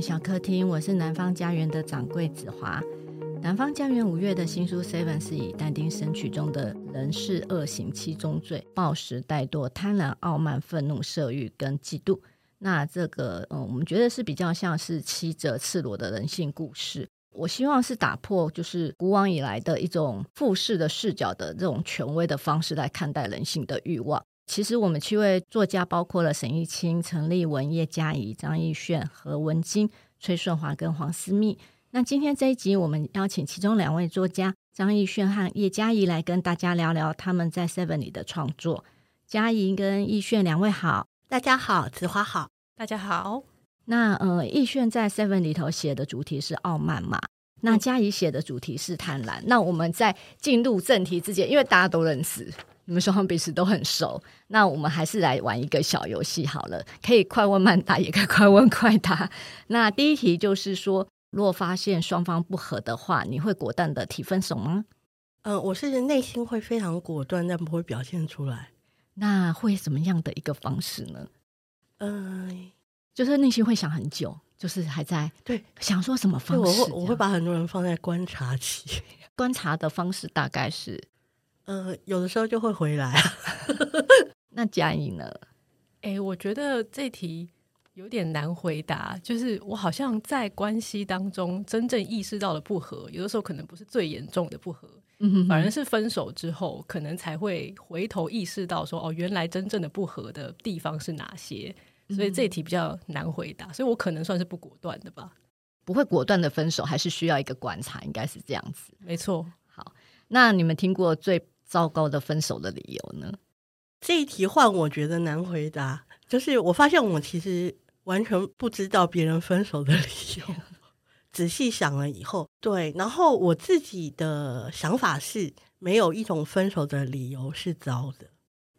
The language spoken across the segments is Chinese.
小客厅，我是南方家园的掌柜子华。南方家园五月的新书《Seven》是以但丁《神曲》中的人是恶行七宗罪：暴食、怠惰、贪婪、傲慢、愤怒、色欲跟嫉妒。那这个，嗯，我们觉得是比较像是七则赤裸的人性故事。我希望是打破就是古往以来的一种复式的视角的这种权威的方式来看待人性的欲望。其实我们七位作家包括了沈玉清、陈立文、叶嘉怡、张艺炫、何文金、崔顺华跟黄思密。那今天这一集，我们邀请其中两位作家张艺炫和叶嘉怡来跟大家聊聊他们在 Seven 里的创作。嘉怡跟亦绚两位好，大家好，子华好，大家好。那呃，亦绚在 Seven 里头写的主题是傲慢嘛？那嘉怡写的主题是贪婪。那我们在进入正题之前，因为大家都认识，你们双方彼此都很熟，那我们还是来玩一个小游戏好了，可以快问慢答，也可以快问快答。那第一题就是说。如果发现双方不合的话，你会果断的提分手吗？嗯、呃，我是内心会非常果断，但不会表现出来。那会怎么样的一个方式呢？嗯、呃，就是内心会想很久，就是还在对想说什么方式。我会我会把很多人放在观察期，观察的方式大概是，呃，有的时候就会回来。那佳怡呢？哎、欸，我觉得这题。有点难回答，就是我好像在关系当中真正意识到了不合，有的时候可能不是最严重的不合，反而是分手之后，可能才会回头意识到说，哦，原来真正的不合的地方是哪些，所以这题比较难回答，所以我可能算是不果断的吧，不会果断的分手，还是需要一个观察，应该是这样子，没错。好，那你们听过最糟糕的分手的理由呢？这一题换我觉得难回答，就是我发现我其实。完全不知道别人分手的 理由，仔细想了以后，对，然后我自己的想法是，没有一种分手的理由是糟的。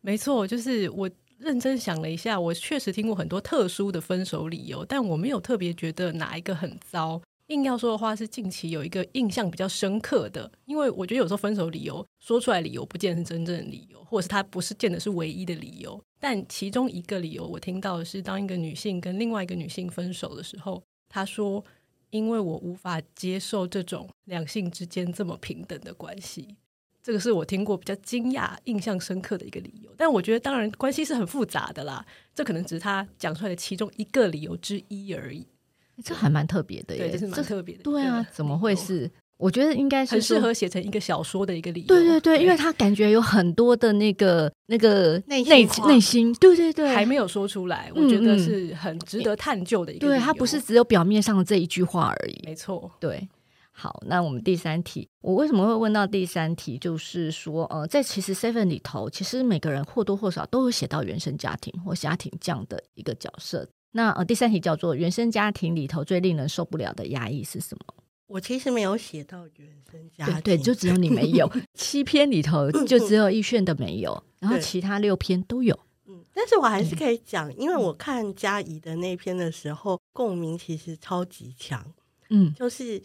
没错，就是我认真想了一下，我确实听过很多特殊的分手理由，但我没有特别觉得哪一个很糟。硬要说的话，是近期有一个印象比较深刻的，因为我觉得有时候分手理由说出来理由不见得是真正的理由，或者是他不是见得是唯一的理由。但其中一个理由我听到的是，当一个女性跟另外一个女性分手的时候，她说：“因为我无法接受这种两性之间这么平等的关系。”这个是我听过比较惊讶、印象深刻的一个理由。但我觉得，当然关系是很复杂的啦，这可能只是他讲出来的其中一个理由之一而已。这还蛮特别的耶，对，这是蛮特别的。对啊，怎么会是？我觉得应该是很适合写成一个小说的一个理由。对对对，因为他感觉有很多的那个那个内内内心，对对对，还没有说出来。我觉得是很值得探究的一个。对，他不是只有表面上的这一句话而已。没错，对。好，那我们第三题，我为什么会问到第三题？就是说，呃，在其实 Seven 里头，其实每个人或多或少都有写到原生家庭或家庭这样的一个角色。那呃，第三题叫做原生家庭里头最令人受不了的压抑是什么？我其实没有写到原生家庭，对，对，就只有你没有。七篇里头 就只有亦绚的没有，然后其他六篇都有。嗯，但是我还是可以讲，因为我看嘉怡的那篇的时候，共鸣其实超级强。嗯，就是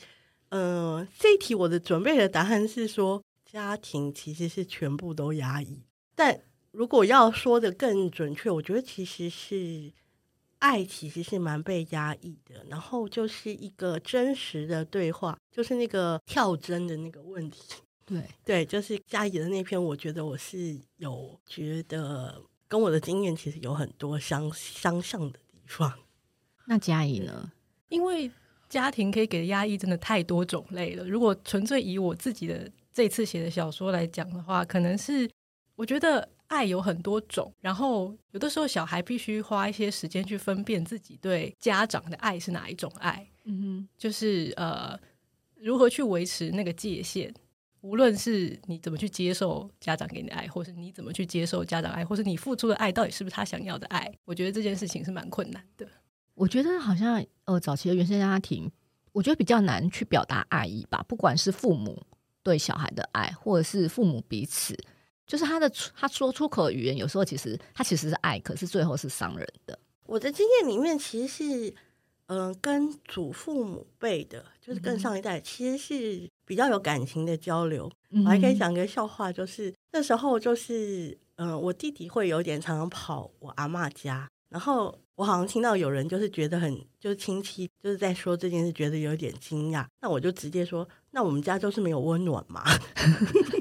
呃，这一题我的准备的答案是说，家庭其实是全部都压抑。但如果要说的更准确，我觉得其实是。爱其实是蛮被压抑的，然后就是一个真实的对话，就是那个跳针的那个问题。对对，就是嘉怡的那篇，我觉得我是有觉得跟我的经验其实有很多相相像的地方。那嘉怡呢？因为家庭可以给的压抑真的太多种类了。如果纯粹以我自己的这次写的小说来讲的话，可能是我觉得。爱有很多种，然后有的时候小孩必须花一些时间去分辨自己对家长的爱是哪一种爱。嗯哼，就是呃，如何去维持那个界限，无论是你怎么去接受家长给你的爱，或是你怎么去接受家长爱，或是你付出的爱到底是不是他想要的爱，我觉得这件事情是蛮困难的。我觉得好像呃，早期的原生家庭，我觉得比较难去表达爱意吧，不管是父母对小孩的爱，或者是父母彼此。就是他的他说出口的语言，有时候其实他其实是爱，可是最后是伤人的。我的经验里面，其实是嗯、呃，跟祖父母辈的，就是更上一代，嗯、其实是比较有感情的交流。嗯、我还可以讲个笑话，就是那时候就是嗯、呃，我弟弟会有点常常跑我阿妈家。然后我好像听到有人就是觉得很就是亲戚就是在说这件事，觉得有点惊讶。那我就直接说，那我们家就是没有温暖嘛。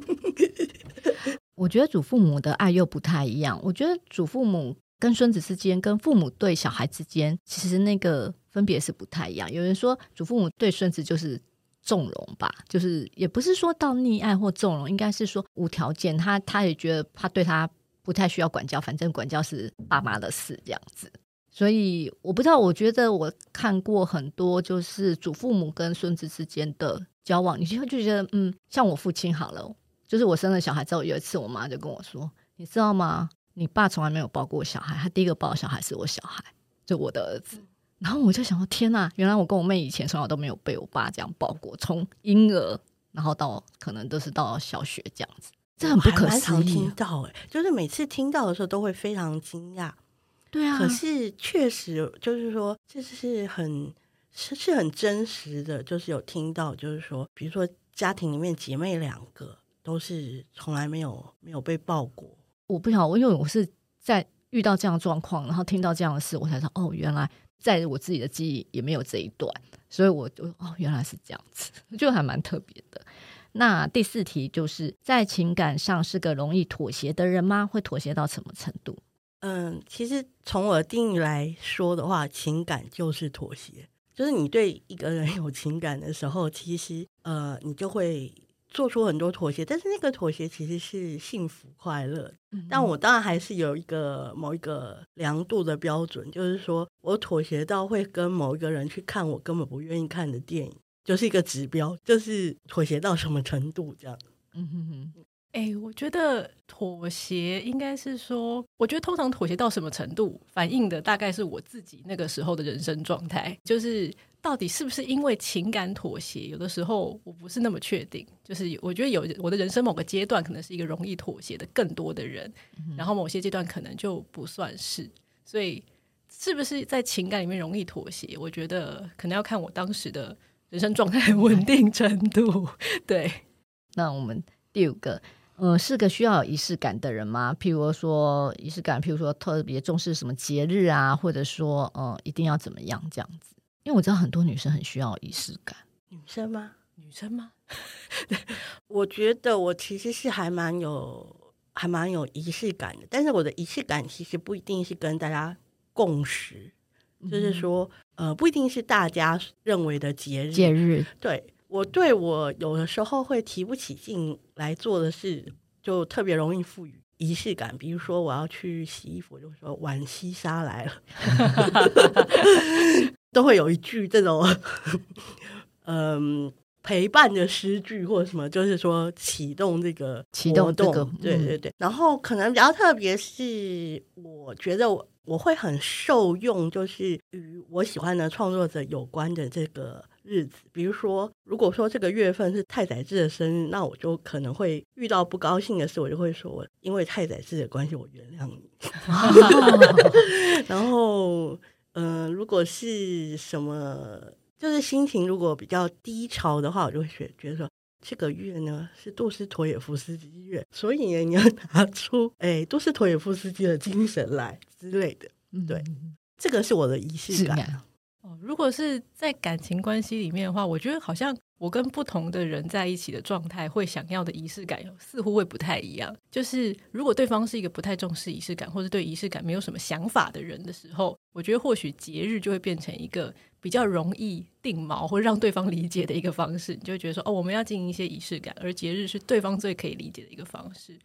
我觉得祖父母的爱又不太一样。我觉得祖父母跟孙子之间，跟父母对小孩之间，其实那个分别是不太一样。有人说祖父母对孙子就是纵容吧，就是也不是说到溺爱或纵容，应该是说无条件。他他也觉得他对他不太需要管教，反正管教是爸妈的事这样子。所以我不知道，我觉得我看过很多就是祖父母跟孙子之间的交往，你就会就觉得嗯，像我父亲好了。就是我生了小孩之后，有一次我妈就跟我说：“你知道吗？你爸从来没有抱过我小孩，他第一个抱的小孩是我小孩，就我的儿子。”然后我就想说：“天哪！原来我跟我妹以前从小都没有被我爸这样抱过，从婴儿然后到可能都是到小学这样子，这很不可思议。”听到哎，就是每次听到的时候都会非常惊讶。对啊，可是确实就是说，这是很是是很真实的，就是有听到，就是说，比如说家庭里面姐妹两个。都是从来没有没有被抱过。我不晓得，因为我是在遇到这样的状况，然后听到这样的事，我才知道哦，原来在我自己的记忆也没有这一段，所以我就哦，原来是这样子，就还蛮特别的。那第四题就是在情感上是个容易妥协的人吗？会妥协到什么程度？嗯，其实从我的定义来说的话，情感就是妥协，就是你对一个人有情感的时候，其实呃，你就会。做出很多妥协，但是那个妥协其实是幸福快乐。嗯、但我当然还是有一个某一个量度的标准，就是说我妥协到会跟某一个人去看我根本不愿意看的电影，就是一个指标，就是妥协到什么程度这样。嗯哼哼。哎、欸，我觉得妥协应该是说，我觉得通常妥协到什么程度，反映的大概是我自己那个时候的人生状态，就是到底是不是因为情感妥协，有的时候我不是那么确定。就是我觉得有我的人生某个阶段可能是一个容易妥协的更多的人，嗯、然后某些阶段可能就不算是。所以是不是在情感里面容易妥协？我觉得可能要看我当时的人生状态稳定程度。对，那我们第五个。呃，是个需要仪式感的人吗？譬如说仪式感，譬如说特别重视什么节日啊，或者说呃，一定要怎么样这样子？因为我知道很多女生很需要仪式感。女生吗？女生吗？我觉得我其实是还蛮有还蛮有仪式感的，但是我的仪式感其实不一定是跟大家共识，嗯、就是说呃，不一定是大家认为的节日。节日对。我对我有的时候会提不起劲来做的事，就特别容易赋予仪式感。比如说，我要去洗衣服，就说“碗西沙来了”，都会有一句这种 嗯陪伴的诗句或者什么，就是说启动这个启动这个，对对对。然后可能比较特别是，我觉得我我会很受用，就是与我喜欢的创作者有关的这个。日子，比如说，如果说这个月份是太宰治的生日，那我就可能会遇到不高兴的事，我就会说，因为太宰治的关系，我原谅你。然后，嗯、呃，如果是什么，就是心情如果比较低潮的话，我就会觉觉得说，这个月呢是杜斯妥也夫斯基月，所以呢，你要 拿出哎杜斯妥也夫斯基的精神来之类的。对，嗯、这个是我的仪式感。哦，如果是在感情关系里面的话，我觉得好像我跟不同的人在一起的状态，会想要的仪式感似乎会不太一样。就是如果对方是一个不太重视仪式感，或者对仪式感没有什么想法的人的时候，我觉得或许节日就会变成一个比较容易定锚或让对方理解的一个方式。你就会觉得说，哦，我们要进行一些仪式感，而节日是对方最可以理解的一个方式。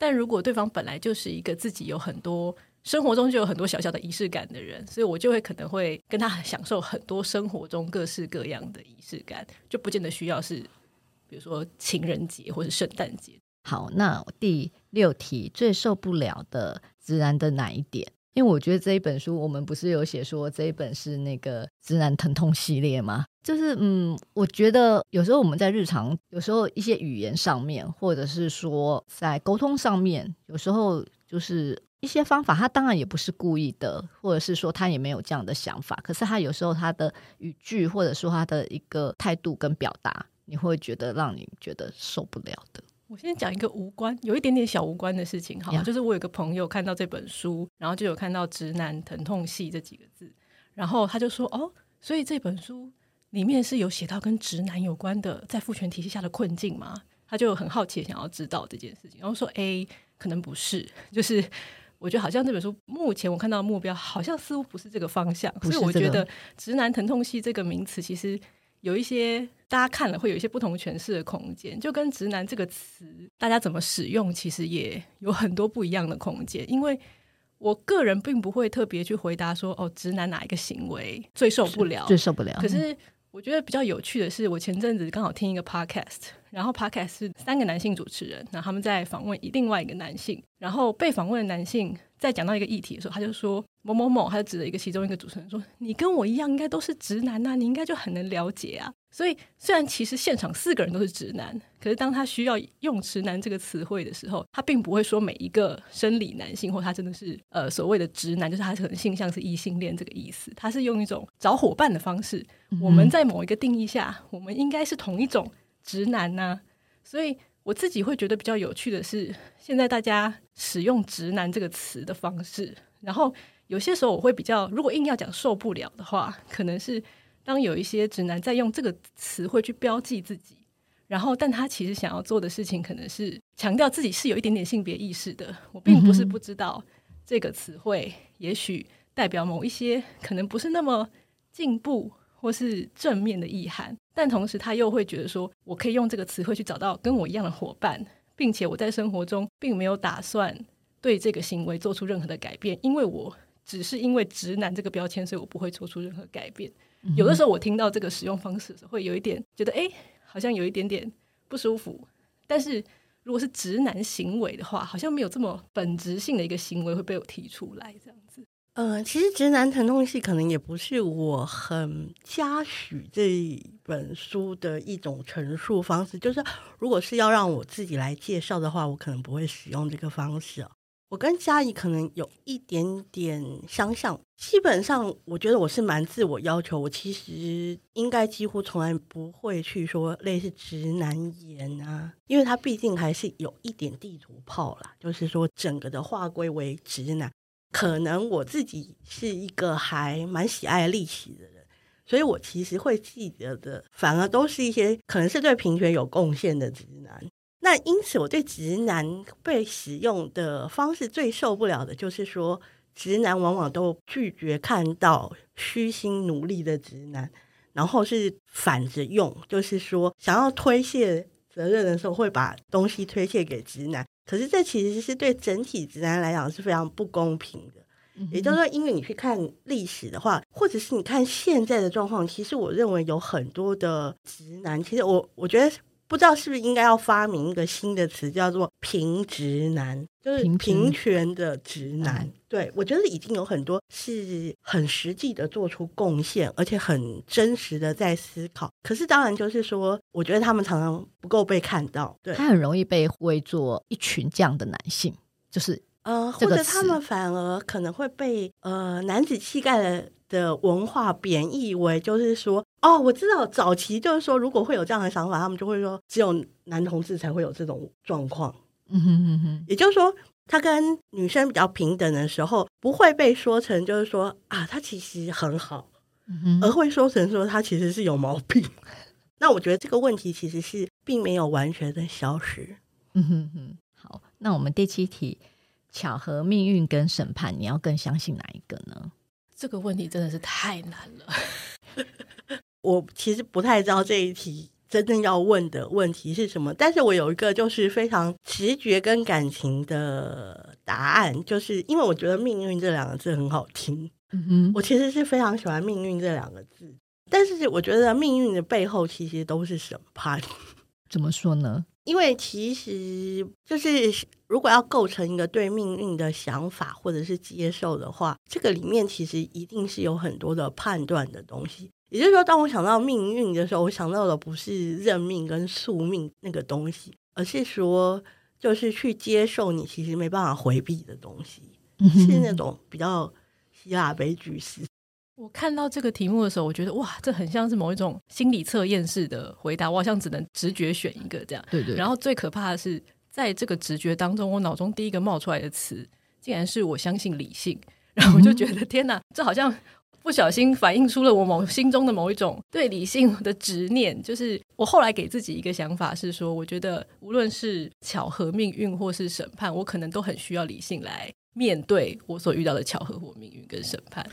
但如果对方本来就是一个自己有很多。生活中就有很多小小的仪式感的人，所以我就会可能会跟他享受很多生活中各式各样的仪式感，就不见得需要是，比如说情人节或者圣诞节。好，那第六题最受不了的直男的哪一点？因为我觉得这一本书，我们不是有写说这一本是那个直男疼痛系列吗？就是嗯，我觉得有时候我们在日常，有时候一些语言上面，或者是说在沟通上面，有时候就是。一些方法，他当然也不是故意的，或者是说他也没有这样的想法。可是他有时候他的语句，或者说他的一个态度跟表达，你会觉得让你觉得受不了的。我先讲一个无关，有一点点小无关的事情好.就是我有个朋友看到这本书，然后就有看到“直男疼痛系”这几个字，然后他就说：“哦，所以这本书里面是有写到跟直男有关的，在父权体系下的困境吗？”他就很好奇，想要知道这件事情，然后说：“A 可能不是，就是我觉得好像这本书目前我看到的目标好像似乎不是这个方向，所以我觉得‘直男疼痛系’这个名词其实。”有一些大家看了会有一些不同诠释的空间，就跟“直男”这个词，大家怎么使用，其实也有很多不一样的空间。因为我个人并不会特别去回答说，哦，直男哪一个行为最受不了，最受不了。可是我觉得比较有趣的是，我前阵子刚好听一个 podcast，然后 podcast 是三个男性主持人，然后他们在访问另外一个男性，然后被访问的男性在讲到一个议题的时候，他就说。某某某，他就指了一个其中一个主持人说：“你跟我一样，应该都是直男呐，你应该就很能了解啊。”所以，虽然其实现场四个人都是直男，可是当他需要用“直男”这个词汇的时候，他并不会说每一个生理男性或他真的是呃所谓的直男，就是他可能性向是异性恋这个意思。他是用一种找伙伴的方式，我们在某一个定义下，我们应该是同一种直男呐。所以，我自己会觉得比较有趣的是，现在大家使用“直男”这个词的方式，然后。有些时候我会比较，如果硬要讲受不了的话，可能是当有一些直男在用这个词汇去标记自己，然后但他其实想要做的事情可能是强调自己是有一点点性别意识的。我并不是不知道这个词汇，也许代表某一些可能不是那么进步或是正面的意涵，但同时他又会觉得说，我可以用这个词汇去找到跟我一样的伙伴，并且我在生活中并没有打算对这个行为做出任何的改变，因为我。只是因为直男这个标签，所以我不会做出任何改变。嗯、有的时候我听到这个使用方式的时候，会有一点觉得，哎，好像有一点点不舒服。但是如果是直男行为的话，好像没有这么本质性的一个行为会被我提出来这样子。呃，其实直男疼痛系可能也不是我很嘉许这一本书的一种陈述方式。就是如果是要让我自己来介绍的话，我可能不会使用这个方式。我跟嘉怡可能有一点点相像，基本上我觉得我是蛮自我要求，我其实应该几乎从来不会去说类似直男言啊，因为他毕竟还是有一点地图炮啦，就是说整个的划归为直男，可能我自己是一个还蛮喜爱历史的人，所以我其实会记得的，反而都是一些可能是对平权有贡献的直男。那因此，我对直男被使用的方式最受不了的就是说，直男往往都拒绝看到虚心努力的直男，然后是反着用，就是说想要推卸责任的时候，会把东西推卸给直男。可是这其实是对整体直男来讲是非常不公平的。也就是说，因为你去看历史的话，或者是你看现在的状况，其实我认为有很多的直男，其实我我觉得。不知道是不是应该要发明一个新的词，叫做“平直男”，就是平权的直男。嗯、对，我觉得已经有很多是很实际的做出贡献，而且很真实的在思考。可是当然就是说，我觉得他们常常不够被看到。对，他很容易被归作一群这样的男性，就是呃，或者他们反而可能会被呃男子气概的的文化贬义为，就是说。哦，我知道，早期就是说，如果会有这样的想法，他们就会说，只有男同志才会有这种状况。嗯哼哼哼，也就是说，他跟女生比较平等的时候，不会被说成就是说啊，他其实很好，嗯哼，而会说成说他其实是有毛病。那我觉得这个问题其实是并没有完全的消失。嗯哼哼，好，那我们第七题，巧合、命运跟审判，你要更相信哪一个呢？这个问题真的是太难了。我其实不太知道这一题真正要问的问题是什么，但是我有一个就是非常直觉跟感情的答案，就是因为我觉得“命运”这两个字很好听。嗯哼，我其实是非常喜欢“命运”这两个字，但是我觉得命运的背后其实都是审判。怎么说呢？因为其实就是如果要构成一个对命运的想法或者是接受的话，这个里面其实一定是有很多的判断的东西。也就是说，当我想到命运的时候，我想到的不是认命跟宿命那个东西，而是说，就是去接受你其实没办法回避的东西，是那种比较希腊悲剧式。我看到这个题目的时候，我觉得哇，这很像是某一种心理测验式的回答，我好像只能直觉选一个这样。对对。然后最可怕的是，在这个直觉当中，我脑中第一个冒出来的词，竟然是我相信理性。然后我就觉得、嗯、天哪，这好像不小心反映出了我某心中的某一种对理性的执念。就是我后来给自己一个想法是说，我觉得无论是巧合、命运或是审判，我可能都很需要理性来面对我所遇到的巧合或命运跟审判。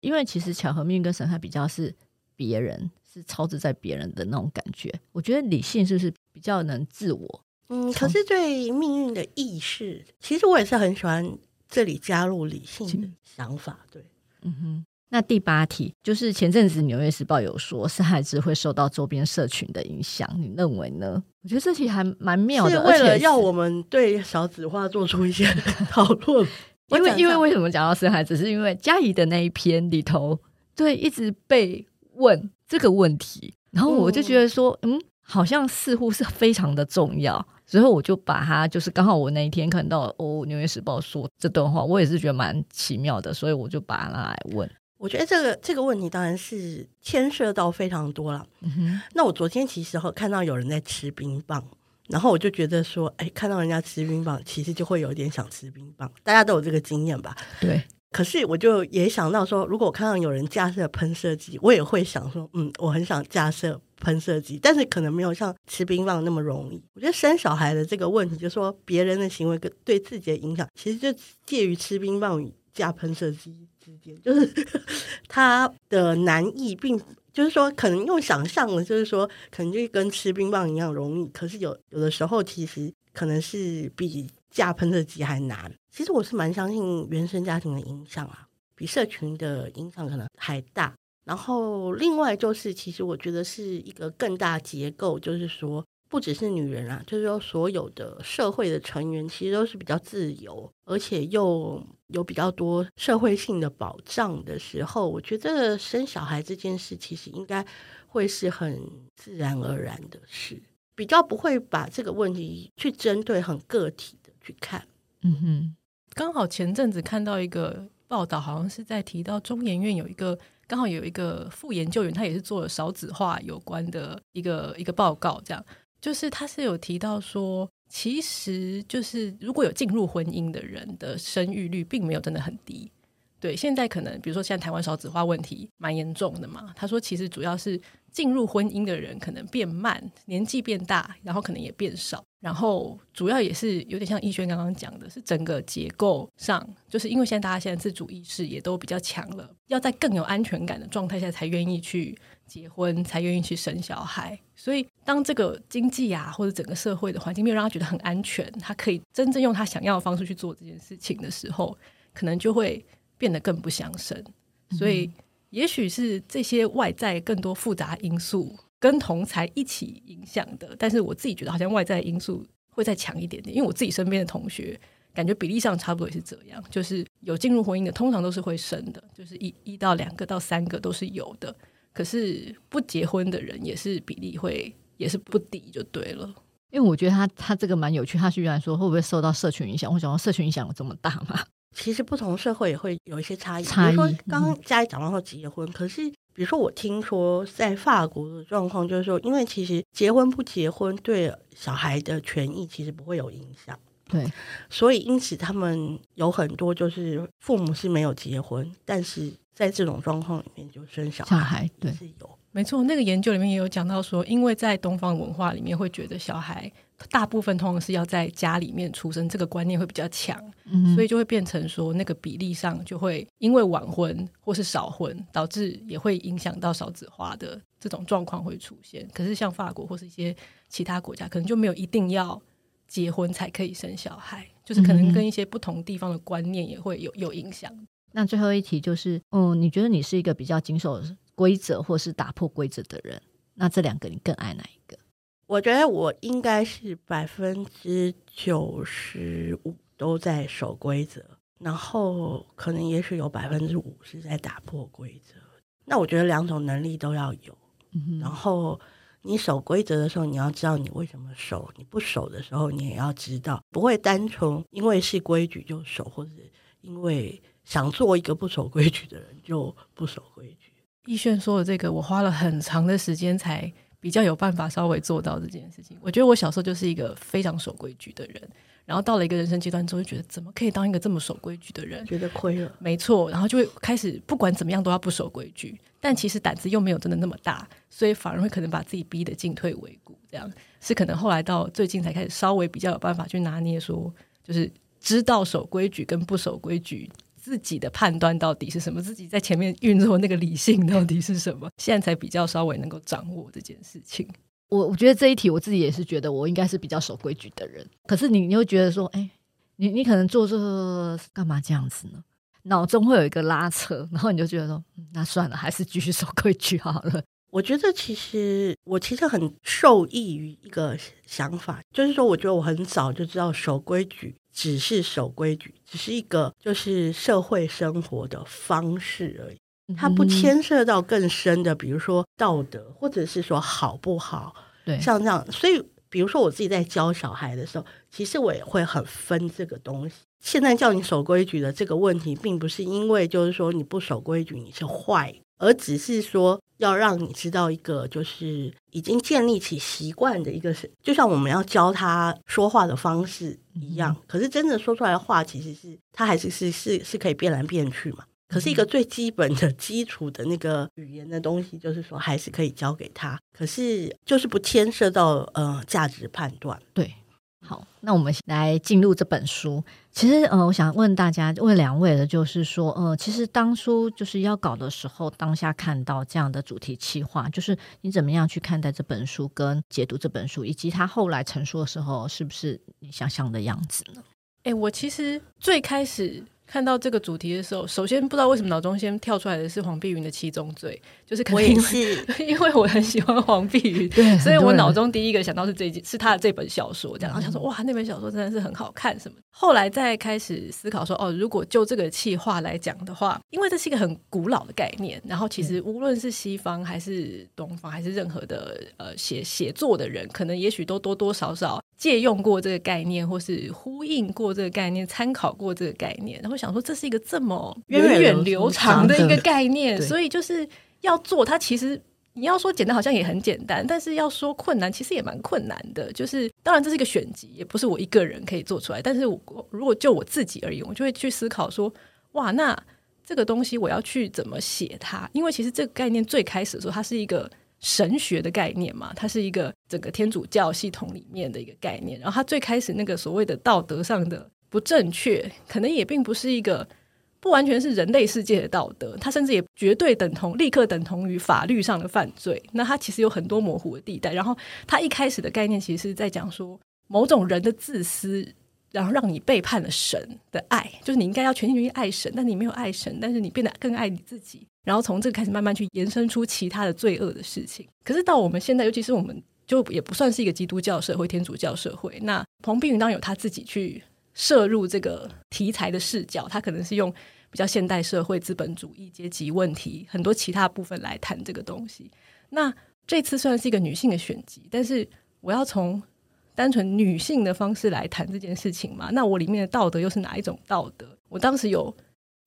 因为其实巧合、命运跟审判比较是别人，是操之在别人的那种感觉。我觉得理性是不是比较能自我？嗯，可是对命运的意识，其实我也是很喜欢这里加入理性的想法。对，嗯哼。那第八题就是前阵子《纽约时报》有说，生孩子会受到周边社群的影响，你认为呢？我觉得这题还蛮妙的，是为了要我们对少子化做出一些 讨论。因为因为为什么讲到生孩子，是因为嘉怡的那一篇里头，对，一直被问这个问题，然后我就觉得说，嗯，嗯，好像似乎是非常的重要，所以我就把它，就是刚好我那一天看到哦，《纽约时报》说这段话，我也是觉得蛮奇妙的，所以我就把它拿来问。我觉得这个这个问题当然是牵涉到非常多了。嗯哼，那我昨天其实看到有人在吃冰棒。然后我就觉得说，哎，看到人家吃冰棒，其实就会有点想吃冰棒。大家都有这个经验吧？对。可是我就也想到说，如果我看到有人架设喷射机，我也会想说，嗯，我很想架设喷射机，但是可能没有像吃冰棒那么容易。我觉得生小孩的这个问题，就是说别人的行为跟对自己的影响，其实就介于吃冰棒与架喷射机之间，就是 它的难易并。就是说，可能用想象的，就是说，可能就跟吃冰棒一样容易。可是有有的时候，其实可能是比架喷射机还难。其实我是蛮相信原生家庭的影响啊，比社群的影响可能还大。然后另外就是，其实我觉得是一个更大结构，就是说。不只是女人啊，就是说所有的社会的成员其实都是比较自由，而且又有比较多社会性的保障的时候，我觉得生小孩这件事其实应该会是很自然而然的事，比较不会把这个问题去针对很个体的去看。嗯哼，刚好前阵子看到一个报道，好像是在提到中研院有一个刚好有一个副研究员，他也是做了少子化有关的一个一个报告，这样。就是他是有提到说，其实就是如果有进入婚姻的人的生育率并没有真的很低。对，现在可能比如说现在台湾少子化问题蛮严重的嘛。他说其实主要是进入婚姻的人可能变慢，年纪变大，然后可能也变少。然后主要也是有点像逸轩刚刚讲的，是整个结构上，就是因为现在大家现在自主意识也都比较强了，要在更有安全感的状态下才愿意去。结婚才愿意去生小孩，所以当这个经济啊或者整个社会的环境没有让他觉得很安全，他可以真正用他想要的方式去做这件事情的时候，可能就会变得更不想生。所以，也许是这些外在更多复杂因素跟同才一起影响的。但是我自己觉得，好像外在因素会再强一点点，因为我自己身边的同学感觉比例上差不多也是这样，就是有进入婚姻的，通常都是会生的，就是一一到两个到三个都是有的。可是不结婚的人也是比例会也是不低，就对了。因为我觉得他他这个蛮有趣，他居然说会不会受到社群影响？我想说社群影响有这么大吗？其实不同社会也会有一些差异。差异。比如说刚刚家里讲到说结婚，嗯、可是比如说我听说在法国的状况就是说，因为其实结婚不结婚对小孩的权益其实不会有影响。对，所以因此他们有很多就是父母是没有结婚，但是。在这种状况里面，就生小孩，小孩对，是有没错。那个研究里面也有讲到说，因为在东方文化里面，会觉得小孩大部分通常是要在家里面出生，这个观念会比较强，嗯，所以就会变成说，那个比例上就会因为晚婚或是少婚，导致也会影响到少子化的这种状况会出现。可是像法国或是一些其他国家，可能就没有一定要结婚才可以生小孩，就是可能跟一些不同地方的观念也会有有影响。那最后一题就是，嗯，你觉得你是一个比较谨守规则，或是打破规则的人？那这两个你更爱哪一个？我觉得我应该是百分之九十五都在守规则，然后可能也许有百分之五是在打破规则。那我觉得两种能力都要有。嗯。然后你守规则的时候，你要知道你为什么守；你不守的时候，你也要知道，不会单纯因为是规矩就守，或者因为。想做一个不守规矩的人就不守规矩。逸轩说的这个，我花了很长的时间才比较有办法稍微做到这件事情。我觉得我小时候就是一个非常守规矩的人。然后到了一个人生阶段之后，就觉得怎么可以当一个这么守规矩的人？觉得亏了。没错，然后就会开始不管怎么样都要不守规矩，但其实胆子又没有真的那么大，所以反而会可能把自己逼得进退维谷。这样是可能后来到最近才开始稍微比较有办法去拿捏说，说就是知道守规矩跟不守规矩自己的判断到底是什么，自己在前面运作那个理性到底是什么，现在才比较稍微能够掌握这件事情。我我觉得这一题我自己也是觉得我应该是比较守规矩的人，可是你你会觉得说，哎，你你可能做这个干嘛这样子呢？脑中会有一个拉扯，然后你就觉得说，那算了，还是继续守规矩好了。我觉得其实我其实很受益于一个想法，就是说，我觉得我很早就知道守规矩只是守规矩，只是一个就是社会生活的方式而已。它不牵涉到更深的，比如说道德，或者是说好不好，对，像这样。所以，比如说我自己在教小孩的时候，其实我也会很分这个东西。现在叫你守规矩的这个问题，并不是因为就是说你不守规矩你是坏，而只是说要让你知道一个就是已经建立起习惯的一个是，就像我们要教他说话的方式一样。可是真的说出来的话，其实是他还是是是是可以变来变去嘛。可是一个最基本的基础的那个语言的东西，就是说还是可以教给他。可是就是不牵涉到呃价值判断。对，好，那我们来进入这本书。其实呃，我想问大家，问两位的就是说，呃，其实当初就是要搞的时候，当下看到这样的主题企划，就是你怎么样去看待这本书，跟解读这本书，以及他后来陈述的时候，是不是你想象的样子呢？哎，我其实最开始。看到这个主题的时候，首先不知道为什么脑中先跳出来的是黄碧云的《七宗罪》，就是可能因为，我也是。因为我很喜欢黄碧云，对，所以我脑中第一个想到是这是他的这本小说，这样，然后想说哇，那本小说真的是很好看什么。后来再开始思考说，哦，如果就这个企划来讲的话，因为这是一个很古老的概念，然后其实无论是西方还是东方，还是任何的呃写写作的人，可能也许都多多少少借用过这个概念，或是呼应过这个概念，参考过这个概念，然后想说这是一个这么源远流长的一个概念，所以就是要做它。其实你要说简单，好像也很简单；但是要说困难，其实也蛮困难的。就是当然这是一个选集，也不是我一个人可以做出来。但是我如果就我自己而言，我就会去思考说：哇，那这个东西我要去怎么写它？因为其实这个概念最开始的时候，它是一个神学的概念嘛，它是一个整个天主教系统里面的一个概念。然后它最开始那个所谓的道德上的。不正确，可能也并不是一个不完全是人类世界的道德，它甚至也绝对等同、立刻等同于法律上的犯罪。那它其实有很多模糊的地带。然后它一开始的概念其实是在讲说，某种人的自私，然后让你背叛了神的爱，就是你应该要全心全意爱神，但你没有爱神，但是你变得更爱你自己。然后从这个开始慢慢去延伸出其他的罪恶的事情。可是到我们现在，尤其是我们就也不算是一个基督教社会、天主教社会，那彭碧云当然有他自己去。摄入这个题材的视角，他可能是用比较现代社会资本主义阶级问题很多其他部分来谈这个东西。那这次虽然是一个女性的选集，但是我要从单纯女性的方式来谈这件事情嘛？那我里面的道德又是哪一种道德？我当时有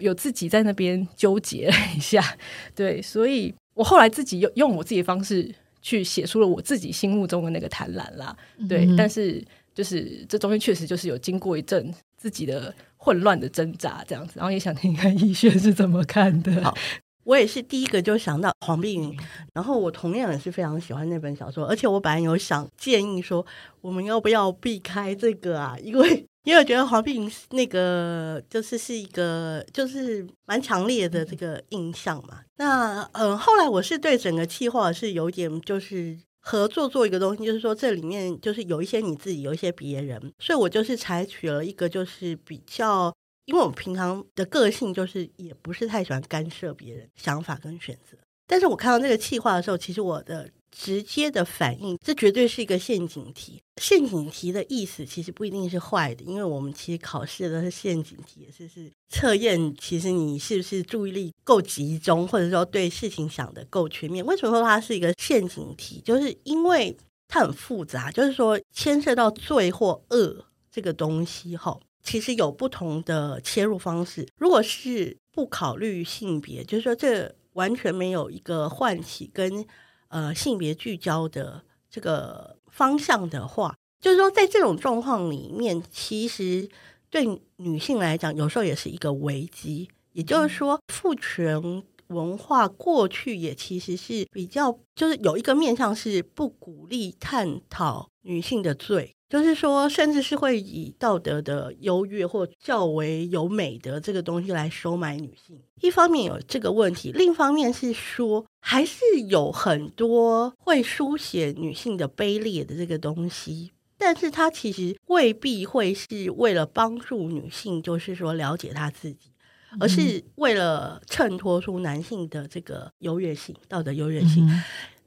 有自己在那边纠结了一下，对，所以我后来自己用用我自己的方式去写出了我自己心目中的那个贪婪啦，对，嗯、但是。就是这中间确实就是有经过一阵自己的混乱的挣扎这样子，然后也想听看逸轩是怎么看的。好，我也是第一个就想到黄碧云，然后我同样也是非常喜欢那本小说，而且我本来有想建议说，我们要不要避开这个啊？因为因为我觉得黄碧云那个就是是一个就是蛮强烈的这个印象嘛。那嗯，后来我是对整个计划是有点就是。合作做一个东西，就是说这里面就是有一些你自己，有一些别人，所以我就是采取了一个就是比较，因为我平常的个性就是也不是太喜欢干涉别人想法跟选择，但是我看到那个企划的时候，其实我的。直接的反应，这绝对是一个陷阱题。陷阱题的意思其实不一定是坏的，因为我们其实考试的是陷阱题，也是是测验，其实你是不是注意力够集中，或者说对事情想得够全面。为什么说它是一个陷阱题？就是因为它很复杂，就是说牵涉到罪或恶这个东西。哈，其实有不同的切入方式。如果是不考虑性别，就是说这完全没有一个唤起跟呃性别聚焦的这个方向的话，就是说在这种状况里面，其实对女性来讲，有时候也是一个危机。也就是说，父权文化过去也其实是比较，就是有一个面向是不鼓励探讨女性的罪。就是说，甚至是会以道德的优越或较为有美德这个东西来收买女性。一方面有这个问题，另一方面是说，还是有很多会书写女性的卑劣的这个东西，但是它其实未必会是为了帮助女性，就是说了解她自己，而是为了衬托出男性的这个优越性、道德优越性。嗯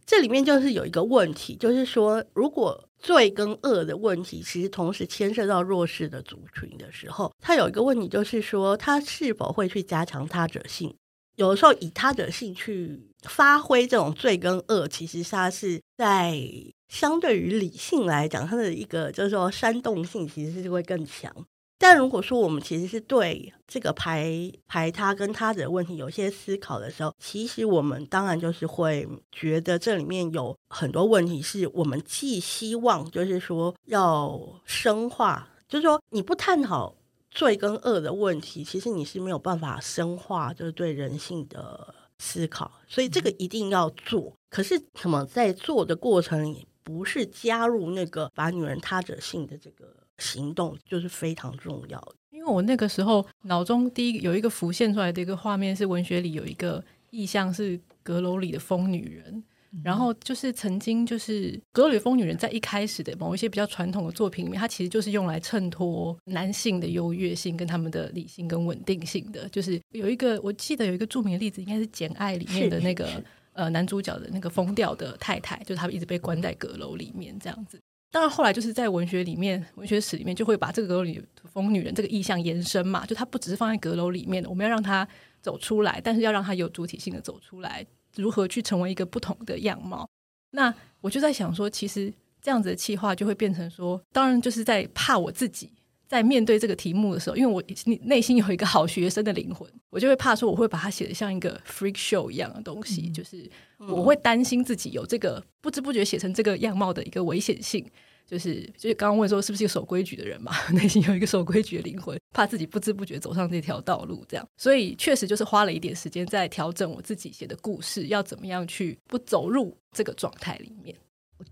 这里面就是有一个问题，就是说，如果罪跟恶的问题其实同时牵涉到弱势的族群的时候，他有一个问题，就是说，他是否会去加强他者性？有的时候以他者性去发挥这种罪跟恶，其实他是在相对于理性来讲，他的一个就是说煽动性其实是会更强。但如果说我们其实是对这个排排他跟他的问题有些思考的时候，其实我们当然就是会觉得这里面有很多问题，是我们既希望就是说要深化，就是说你不探讨罪跟恶的问题，其实你是没有办法深化就是对人性的思考，所以这个一定要做。可是什么在做的过程里，不是加入那个把女人他者性的这个。行动就是非常重要的，因为我那个时候脑中第一个有一个浮现出来的一个画面是文学里有一个意象是阁楼里的疯女人，嗯、然后就是曾经就是阁楼里的疯女人在一开始的某一些比较传统的作品里面，它其实就是用来衬托男性的优越性跟他们的理性跟稳定性的，就是有一个我记得有一个著名的例子，应该是《简爱》里面的那个呃男主角的那个疯掉的太太，就是他们一直被关在阁楼里面这样子。当然，后来就是在文学里面、文学史里面，就会把这个阁楼里疯女人这个意象延伸嘛，就它不只是放在阁楼里面的，我们要让它走出来，但是要让它有主体性的走出来，如何去成为一个不同的样貌？那我就在想说，其实这样子的气话就会变成说，当然就是在怕我自己。在面对这个题目的时候，因为我内心有一个好学生的灵魂，我就会怕说我会把它写的像一个 freak show 一样的东西，嗯、就是我会担心自己有这个不知不觉写成这个样貌的一个危险性。就是就是刚刚问说是不是一个守规矩的人嘛？内心有一个守规矩的灵魂，怕自己不知不觉走上这条道路，这样，所以确实就是花了一点时间在调整我自己写的故事，要怎么样去不走入这个状态里面。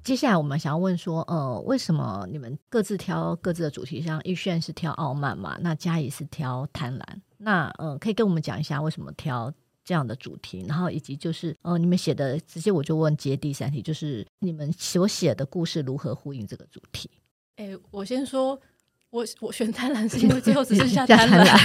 接下来我们想要问说，呃，为什么你们各自挑各自的主题？像玉炫是挑傲慢嘛，那佳怡是挑贪婪。那呃，可以跟我们讲一下为什么挑这样的主题？然后以及就是呃，你们写的直接我就问接第三题，就是你们所写的故事如何呼应这个主题？哎，我先说。我我选贪婪是因为最后只剩下 贪婪，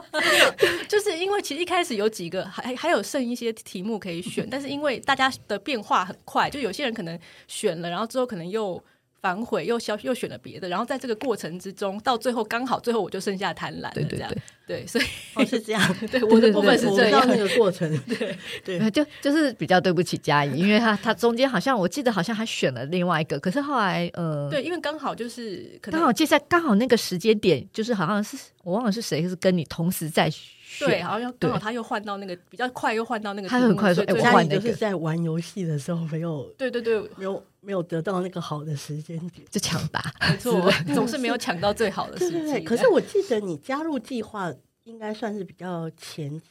就是因为其实一开始有几个还还有剩一些题目可以选，但是因为大家的变化很快，就有些人可能选了，然后之后可能又。反悔又消又选了别的，然后在这个过程之中，到最后刚好最后我就剩下贪婪了，对对对，对，所以、哦、是这样，对我的部分是这样。那个过程，对。对，就就是比较对不起佳怡，因为他他中间好像我记得好像还选了另外一个，可是后来呃，对，因为刚好就是刚好接下刚好那个时间点，就是好像是我忘了是谁是跟你同时在选。对，好像刚好他又换到那个比较快，又换到那个。他很快说：“哎，我换那个。”就是在玩游戏的时候没有，对对对，没有没有得到那个好的时间点，就抢答。没错，总是没有抢到最好的时机。可是我记得你加入计划应该算是比较前期。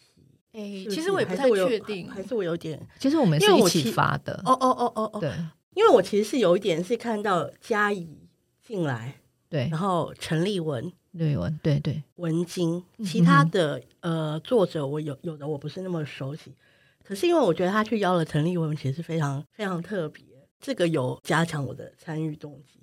哎，其实我也不太确定，还是我有点。其实我们是一起发的。哦哦哦哦哦，对，因为我其实是有一点是看到佳怡进来，对，然后陈立文。对文对对。文经，其他的、嗯、呃作者我有有的我不是那么熟悉，可是因为我觉得他去邀了陈立文，其实非常非常特别，这个有加强我的参与动机，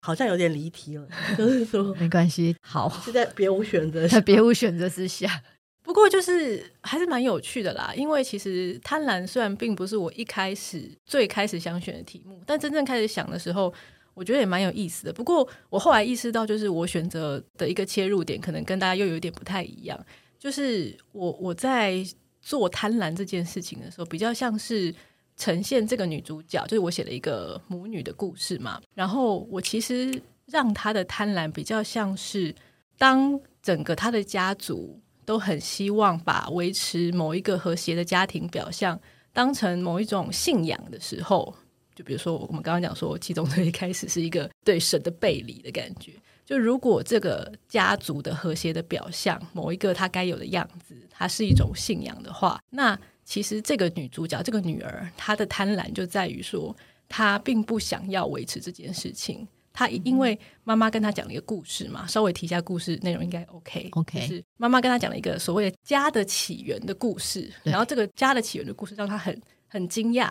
好像有点离题了，就是说 没关系，好是在别无选择，在别无选择之下，不过就是还是蛮有趣的啦，因为其实贪婪虽然并不是我一开始最开始想选的题目，但真正开始想的时候。我觉得也蛮有意思的，不过我后来意识到，就是我选择的一个切入点，可能跟大家又有点不太一样。就是我我在做贪婪这件事情的时候，比较像是呈现这个女主角，就是我写了一个母女的故事嘛。然后我其实让她的贪婪比较像是当整个他的家族都很希望把维持某一个和谐的家庭表象当成某一种信仰的时候，就比如说我们刚刚讲说，七宗罪一开始是一个对神的背离的感觉。就如果这个家族的和谐的表象，某一个他该有的样子，它是一种信仰的话，那其实这个女主角，这个女儿，她的贪婪就在于说，她并不想要维持这件事情。她因为妈妈跟她讲了一个故事嘛，稍微提一下故事内容应该 OK。OK，就是妈妈跟她讲了一个所谓的家的起源的故事，然后这个家的起源的故事让她很很惊讶。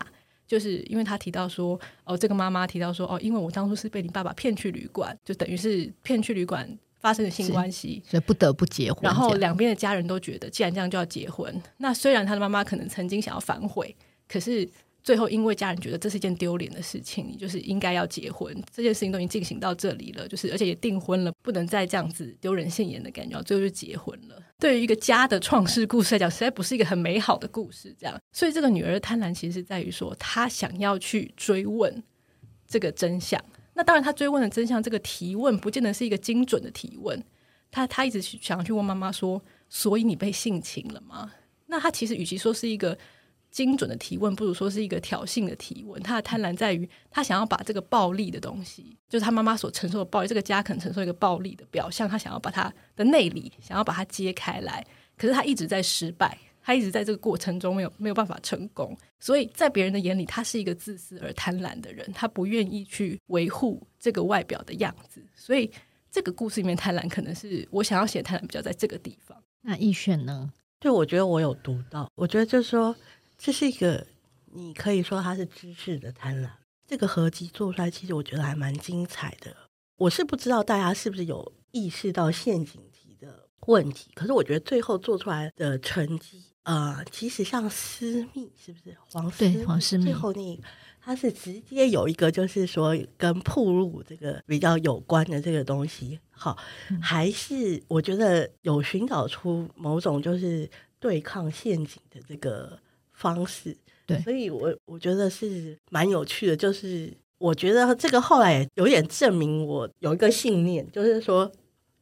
就是因为他提到说，哦，这个妈妈提到说，哦，因为我当初是被你爸爸骗去旅馆，就等于是骗去旅馆发生了性关系，所以不得不结婚。然后两边的家人都觉得，既然这样就要结婚。那虽然他的妈妈可能曾经想要反悔，可是。最后，因为家人觉得这是一件丢脸的事情，你就是应该要结婚。这件事情都已经进行到这里了，就是而且也订婚了，不能再这样子丢人现眼的感觉。最后就结婚了。对于一个家的创世故事来讲，实在不是一个很美好的故事。这样，所以这个女儿的贪婪其实在于说，她想要去追问这个真相。那当然，她追问的真相，这个提问不见得是一个精准的提问。她她一直想要去问妈妈说：“所以你被性侵了吗？”那她其实与其说是一个。精准的提问，不如说是一个挑衅的提问。他的贪婪在于，他想要把这个暴力的东西，就是他妈妈所承受的暴力，这个家可能承受一个暴力的表象，他想要把他的内里，想要把它揭开来。可是他一直在失败，他一直在这个过程中没有没有办法成功。所以在别人的眼里，他是一个自私而贪婪的人，他不愿意去维护这个外表的样子。所以这个故事里面贪婪，可能是我想要写贪婪比较在这个地方。那易选呢？对，我觉得我有读到，我觉得就是说。这是一个，你可以说它是知识的贪婪。这个合集做出来，其实我觉得还蛮精彩的。我是不知道大家是不是有意识到陷阱题的问题，可是我觉得最后做出来的成绩，呃，其实像私密，是不是黄私密？对，黄私密。最后那它是直接有一个，就是说跟铺路这个比较有关的这个东西，好，嗯、还是我觉得有寻找出某种就是对抗陷阱的这个。方式对，所以我我觉得是蛮有趣的。就是我觉得这个后来也有点证明我有一个信念，就是说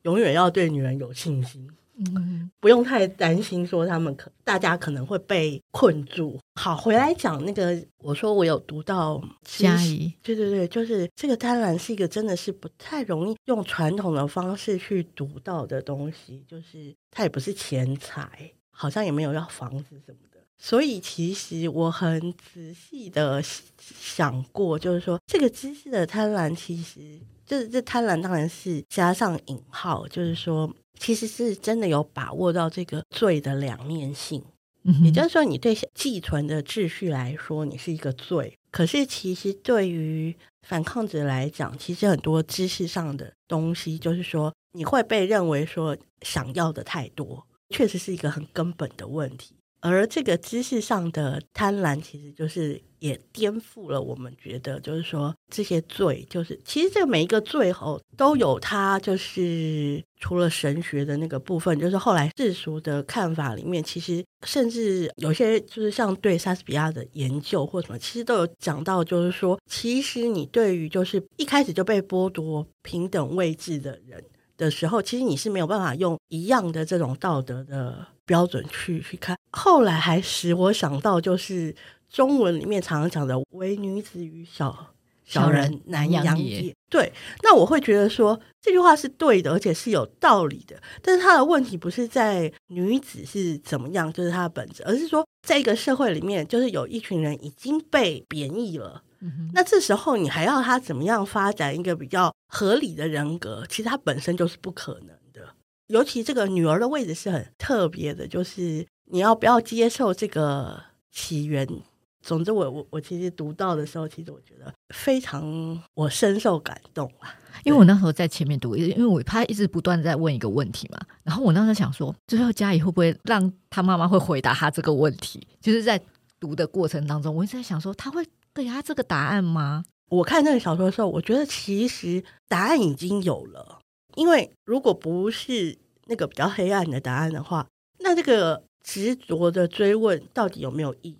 永远要对女人有信心，嗯，不用太担心说他们可大家可能会被困住。好，回来讲那个，我说我有读到嘉怡，对对对，就是这个贪婪是一个真的是不太容易用传统的方式去读到的东西，就是它也不是钱财，好像也没有要房子什么。所以，其实我很仔细的想过，就是说，这个知识的贪婪，其实就是这贪婪，当然是加上引号，就是说，其实是真的有把握到这个罪的两面性。嗯，也就是说，你对寄存的秩序来说，你是一个罪；可是，其实对于反抗者来讲，其实很多知识上的东西，就是说，你会被认为说想要的太多，确实是一个很根本的问题。而这个知识上的贪婪，其实就是也颠覆了我们觉得，就是说这些罪，就是其实这每一个罪后都有它，就是除了神学的那个部分，就是后来世俗的看法里面，其实甚至有些就是像对莎士比亚的研究或什么，其实都有讲到，就是说，其实你对于就是一开始就被剥夺平等位置的人的时候，其实你是没有办法用一样的这种道德的标准去去看。后来还使我想到，就是中文里面常常讲的“唯女子与小小人难养也”。对，那我会觉得说这句话是对的，而且是有道理的。但是他的问题不是在女子是怎么样，就是她的本质，而是说在一个社会里面，就是有一群人已经被贬义了。嗯、那这时候你还要他怎么样发展一个比较合理的人格？其实他本身就是不可能的。尤其这个女儿的位置是很特别的，就是你要不要接受这个起源？总之我，我我我其实读到的时候，其实我觉得非常我深受感动啊。因为我那时候在前面读，因为我他一直不断在问一个问题嘛，然后我那时候想说，最后佳怡会不会让他妈妈会回答他这个问题？就是在读的过程当中，我一直在想说他会。给他这个答案吗？我看那个小说的时候，我觉得其实答案已经有了。因为如果不是那个比较黑暗的答案的话，那这个执着的追问到底有没有意义？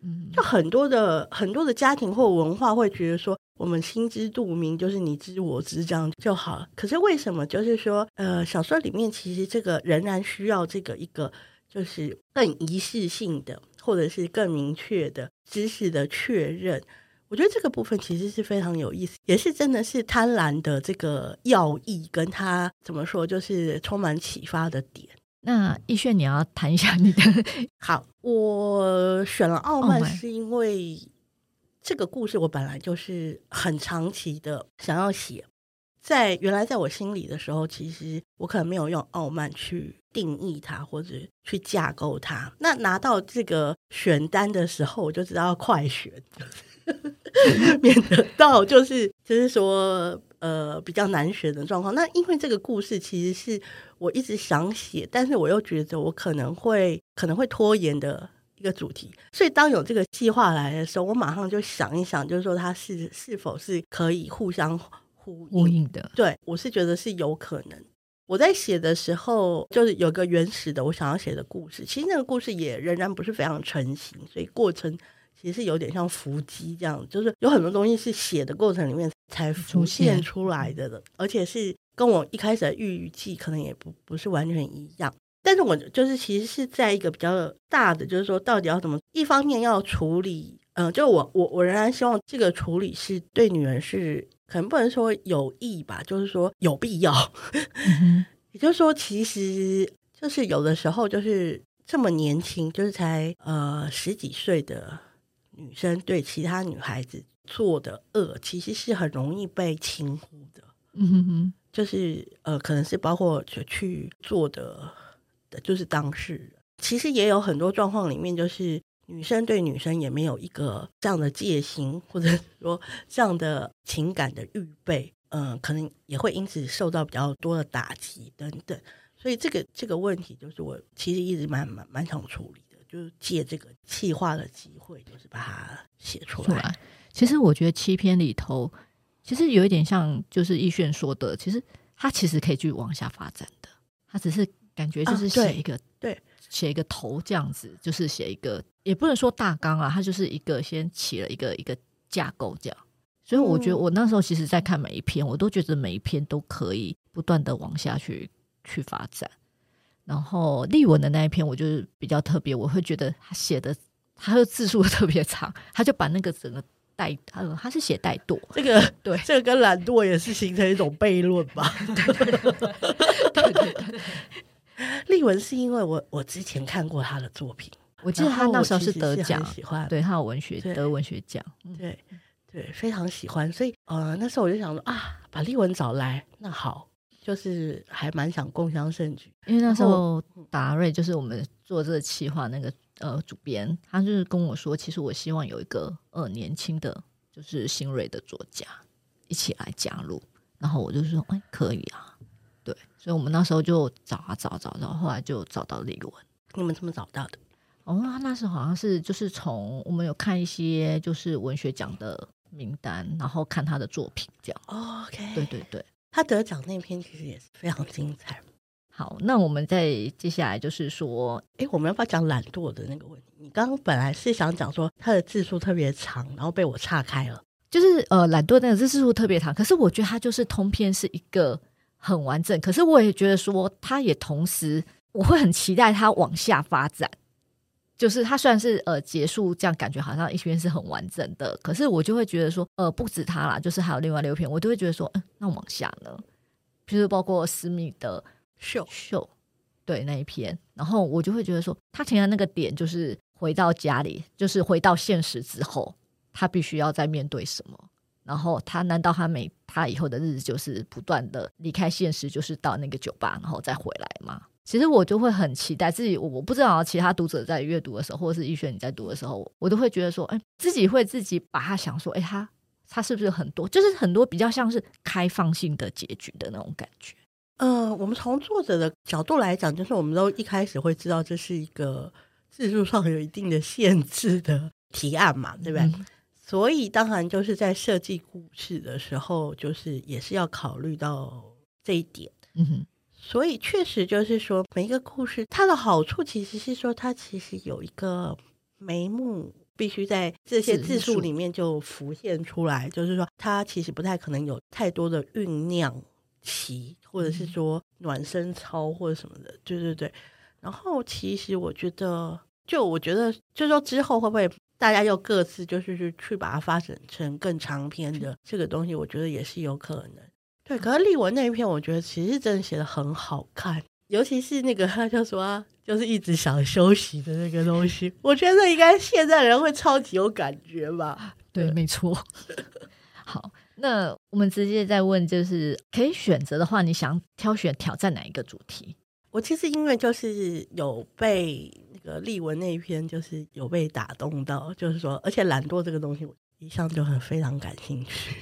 嗯，就很多的很多的家庭或文化会觉得说，我们心知肚明，就是你知我知这样就好了。可是为什么就是说，呃，小说里面其实这个仍然需要这个一个就是更仪式性的，或者是更明确的知识的确认？我觉得这个部分其实是非常有意思，也是真的是贪婪的这个要义，跟他怎么说，就是充满启发的点。那亦绚，你要谈一下你的。好，我选了傲慢，是因为这个故事我本来就是很长期的想要写，在原来在我心里的时候，其实我可能没有用傲慢去定义它，或者去架构它。那拿到这个选单的时候，我就知道要快选。免得到就是就是说呃比较难选的状况。那因为这个故事其实是我一直想写，但是我又觉得我可能会可能会拖延的一个主题。所以当有这个计划来的时候，我马上就想一想，就是说它是是否是可以互相呼应，呼应的。对，我是觉得是有可能。我在写的时候，就是有个原始的我想要写的故事，其实那个故事也仍然不是非常成型，所以过程。其实有点像伏击这样，就是有很多东西是写的过程里面才浮现出来的的，而且是跟我一开始的预计可能也不不是完全一样。但是我就是其实是在一个比较大的，就是说到底要怎么，一方面要处理，嗯、呃，就我我我仍然希望这个处理是对女人是可能不能说有意吧，就是说有必要。嗯、也就是说，其实就是有的时候就是这么年轻，就是才呃十几岁的。女生对其他女孩子做的恶，其实是很容易被轻忽的。嗯哼哼，就是呃，可能是包括就去做的的，就是当事人。其实也有很多状况里面，就是女生对女生也没有一个这样的戒心，或者说这样的情感的预备。嗯、呃，可能也会因此受到比较多的打击等等。所以这个这个问题，就是我其实一直蛮蛮蛮想处理的。就是借这个气化的机会，就是把它写出来。其实我觉得七篇里头，其实有一点像，就是亦绚说的，其实他其实可以去往下发展的。他只是感觉就是写一个，啊、对，写一个头这样子，就是写一个，也不能说大纲啊，它就是一个先起了一个一个架构这样。所以我觉得我那时候其实，在看每一篇，我都觉得每一篇都可以不断的往下去去发展。然后例文的那一篇，我就是比较特别，我会觉得他写的，他的字数 特别长，他就把那个整个带，他说他是写怠惰，这个对，这个跟懒惰也是形成一种悖论吧。对 对对，丽文是因为我我之前看过他的作品，我记得他那时候是得奖，喜欢，对他有文学得文学奖，对对，非常喜欢，所以呃那时候我就想说啊，把丽文找来，那好。就是还蛮想共襄盛举，因为那时候达瑞就是我们做这个企划那个呃主编，他就是跟我说，其实我希望有一个呃年轻的就是新锐的作家一起来加入，然后我就说哎可以啊，对，所以我们那时候就找啊找找找，后来就找到李文。你们怎么找到的？哦，那时候好像是就是从我们有看一些就是文学奖的名单，然后看他的作品这样。哦，OK，对对对。他得奖那篇其实也是非常精彩。好，那我们再接下来就是说，哎，我们要不要讲懒惰的那个问题？你刚刚本来是想讲说他的字数特别长，然后被我岔开了。就是呃，懒惰那个字数特别长，可是我觉得他就是通篇是一个很完整。可是我也觉得说，他也同时我会很期待他往下发展。就是他虽然是呃结束这样，感觉好像一篇是很完整的，可是我就会觉得说，呃，不止他啦，就是还有另外六篇，我都会觉得说，嗯，那往下呢，就是包括私密的秀秀，对那一篇，然后我就会觉得说，他停在那个点，就是回到家里，就是回到现实之后，他必须要再面对什么，然后他难道他每他以后的日子就是不断的离开现实，就是到那个酒吧，然后再回来吗？其实我就会很期待自己，我不知道其他读者在阅读的时候，或者是医学你在读的时候，我都会觉得说，哎，自己会自己把他想说，哎，他他是不是很多，就是很多比较像是开放性的结局的那种感觉。嗯、呃，我们从作者的角度来讲，就是我们都一开始会知道这是一个字数上有一定的限制的提案嘛，对不对？嗯、所以当然就是在设计故事的时候，就是也是要考虑到这一点。嗯哼。所以确实就是说，每一个故事它的好处其实是说，它其实有一个眉目必须在这些字数里面就浮现出来，就是说它其实不太可能有太多的酝酿期，或者是说暖身操或者什么的，对对对。然后其实我觉得，就我觉得，就说之后会不会大家又各自就是去去把它发展成更长篇的这个东西，我觉得也是有可能。对，可是丽文那一篇，我觉得其实真的写的很好看，尤其是那个他就说啊，就是一直想休息的那个东西，我觉得应该现在人会超级有感觉吧？对，没错。好，那我们直接再问，就是可以选择的话，你想挑选挑战哪一个主题？我其实因为就是有被那个例文那一篇，就是有被打动到，就是说，而且懒惰这个东西，我一向就很非常感兴趣，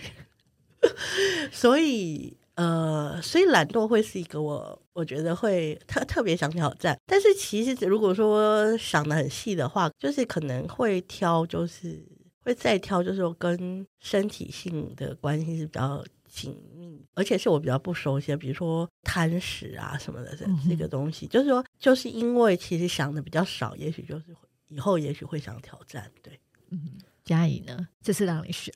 所以呃，所以懒惰会是一个我我觉得会特特别想挑战。但是其实如果说想得很细的话，就是可能会挑，就是会再挑，就是说跟身体性的关系是比较。紧密，而且是我比较不熟悉的，比如说贪食啊什么的这这个东西，嗯、就是说，就是因为其实想的比较少，也许就是以后也许会想挑战。对，嗯，嘉怡呢？这次让你选。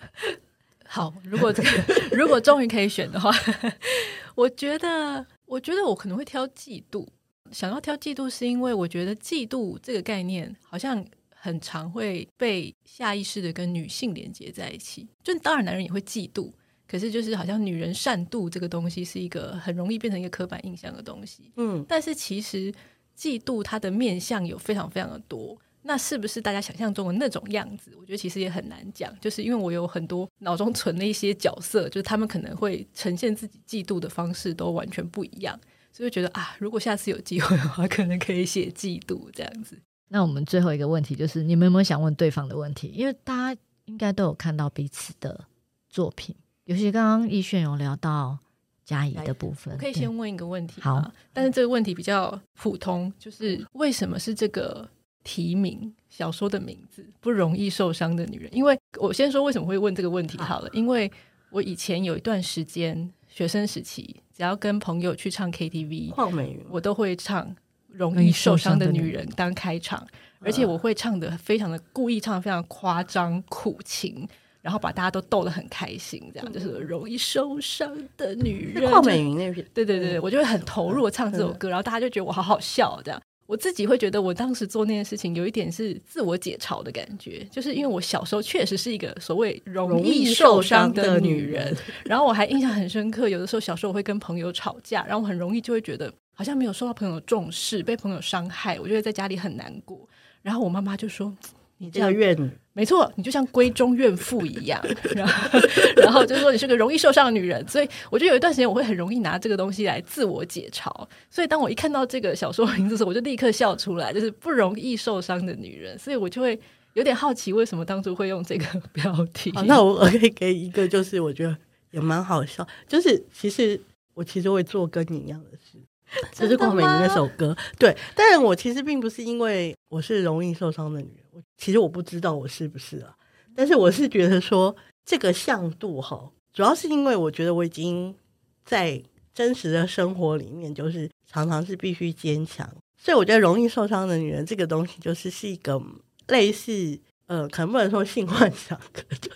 好，如果这个如果终于可以选的话，我觉得，我觉得我可能会挑嫉妒。想要挑嫉妒，是因为我觉得嫉妒这个概念好像很常会被下意识的跟女性连接在一起。就当然，男人也会嫉妒。可是，就是好像女人善妒这个东西是一个很容易变成一个刻板印象的东西。嗯，但是其实嫉妒它的面相有非常非常的多。那是不是大家想象中的那种样子？我觉得其实也很难讲。就是因为我有很多脑中存的一些角色，就是他们可能会呈现自己嫉妒的方式都完全不一样，所以觉得啊，如果下次有机会的话，可能可以写嫉妒这样子。那我们最后一个问题就是，你们有没有想问对方的问题？因为大家应该都有看到彼此的作品。尤其刚刚亦绚有聊到嘉怡的部分，我可以先问一个问题。好，但是这个问题比较普通，就是为什么是这个提名小说的名字“不容易受伤的女人”？因为我先说为什么会问这个问题好了，因为我以前有一段时间学生时期，只要跟朋友去唱 KTV，我都会唱《容易受伤的女人》当开场，而且我会唱的非常的故意，唱的非常夸张苦情。然后把大家都逗得很开心，这样就是容易受伤的女人。邝美云那篇，对对对，我就会很投入唱这首歌，然后大家就觉得我好好笑，这样。我自己会觉得我当时做那件事情有一点是自我解嘲的感觉，就是因为我小时候确实是一个所谓容易受伤的女人，然后我还印象很深刻，有的时候小时候我会跟朋友吵架，然后我很容易就会觉得好像没有受到朋友重视，被朋友伤害，我就会在家里很难过，然后我妈妈就说。你这样怨女，没错，你就像闺中怨妇一样，然后，然后就是说你是个容易受伤的女人，所以我觉得有一段时间我会很容易拿这个东西来自我解嘲，所以当我一看到这个小说名字的时候，我就立刻笑出来，就是不容易受伤的女人，所以我就会有点好奇为什么当初会用这个标题。那我可以给一个，就是我觉得也蛮好笑，就是其实我其实会做跟你一样的事。这是郭美云那首歌，对，但我其实并不是因为我是容易受伤的女人，我其实我不知道我是不是啊，但是我是觉得说这个向度哈，主要是因为我觉得我已经在真实的生活里面，就是常常是必须坚强，所以我觉得容易受伤的女人这个东西，就是是一个类似呃，可能不能说性幻想，就